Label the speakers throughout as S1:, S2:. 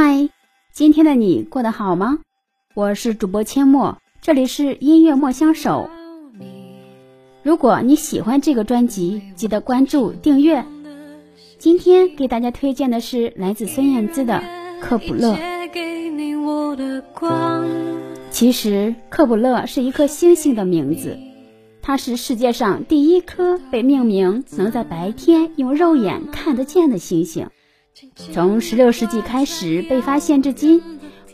S1: 嗨，今天的你过得好吗？我是主播阡陌，这里是音乐莫相守。如果你喜欢这个专辑，记得关注订阅。今天给大家推荐的是来自孙燕姿的《克卜勒》。其实，克卜勒是一颗星星的名字，它是世界上第一颗被命名能在白天用肉眼看得见的星星。从16世纪开始被发现至今，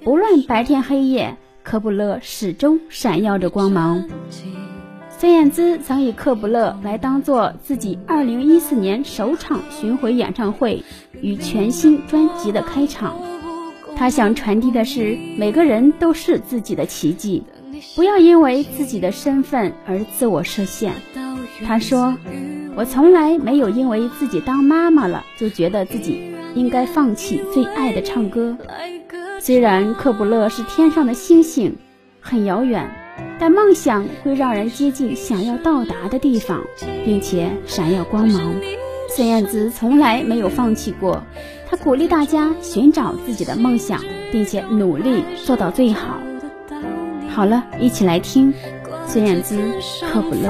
S1: 不论白天黑夜，科布勒始终闪耀着光芒。孙燕姿曾以科布勒来当做自己2014年首场巡回演唱会与全新专辑的开场。她想传递的是，每个人都是自己的奇迹，不要因为自己的身份而自我设限。她说：“我从来没有因为自己当妈妈了就觉得自己。”应该放弃最爱的唱歌。虽然克卜勒是天上的星星，很遥远，但梦想会让人接近想要到达的地方，并且闪耀光芒。孙燕姿从来没有放弃过，她鼓励大家寻找自己的梦想，并且努力做到最好。好了，一起来听孙燕姿《克卜勒》。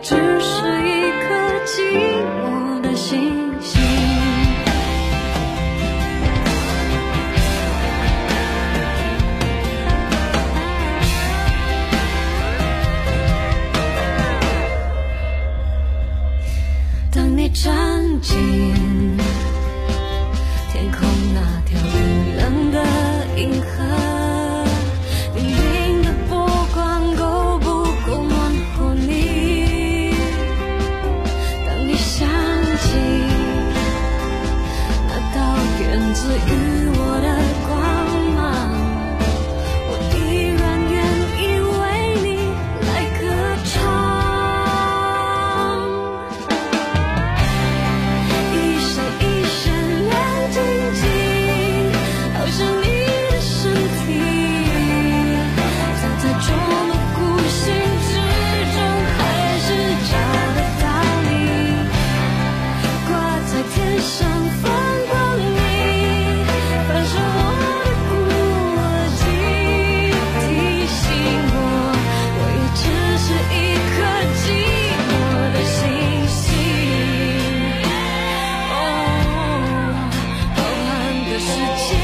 S1: 却只。只与我俩。世界。